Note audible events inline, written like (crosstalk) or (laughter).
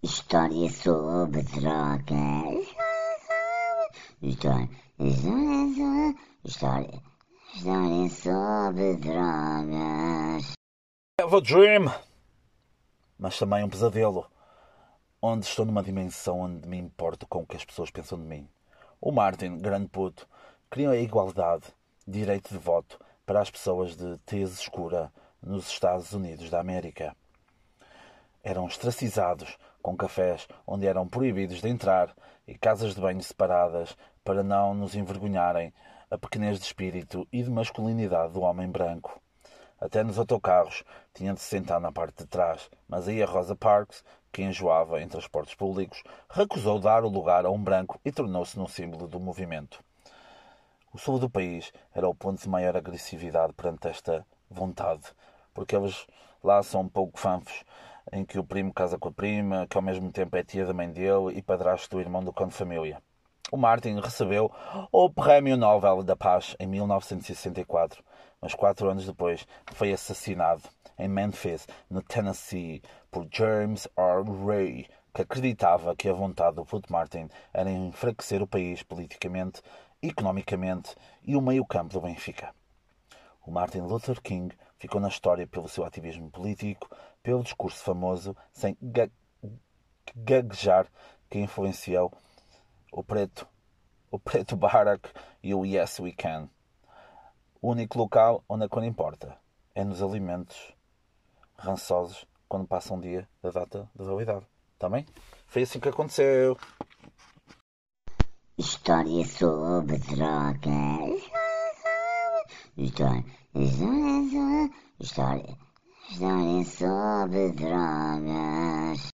História sobre drogas. História, história, história, história sobre drogas. Have a dream! Mas também um pesadelo. Onde estou numa dimensão onde me importo com o que as pessoas pensam de mim. O Martin, grande puto, queria a igualdade, direito de voto para as pessoas de tez escura nos Estados Unidos da América. Eram ostracizados com cafés onde eram proibidos de entrar e casas de banho separadas para não nos envergonharem a pequenez de espírito e de masculinidade do homem branco. Até nos autocarros tinha de se sentar na parte de trás, mas aí a Rosa Parks, que enjoava em transportes públicos, recusou dar o lugar a um branco e tornou-se num símbolo do movimento. O sul do país era o ponto de maior agressividade perante esta vontade, porque eles lá são um pouco fanfos, em que o primo casa com a prima, que ao mesmo tempo é tia da mãe dele e padrasto do irmão do cão de família. O Martin recebeu o Prémio Nobel da Paz em 1964, mas quatro anos depois foi assassinado em Memphis, no Tennessee, por James R. Ray, que acreditava que a vontade do Puto Martin era enfraquecer o país politicamente, economicamente e o meio-campo do Benfica. O Martin Luther King ficou na história pelo seu ativismo político, pelo discurso famoso, sem gaguejar, que influenciou o preto, o preto (laughs) Barack e o Yes We Can. O único local onde a cor importa é nos alimentos rançosos quando passa um dia da data de validade. Está bem? Foi assim que aconteceu. História sobre drogas. História, história, história, história sobre drogas.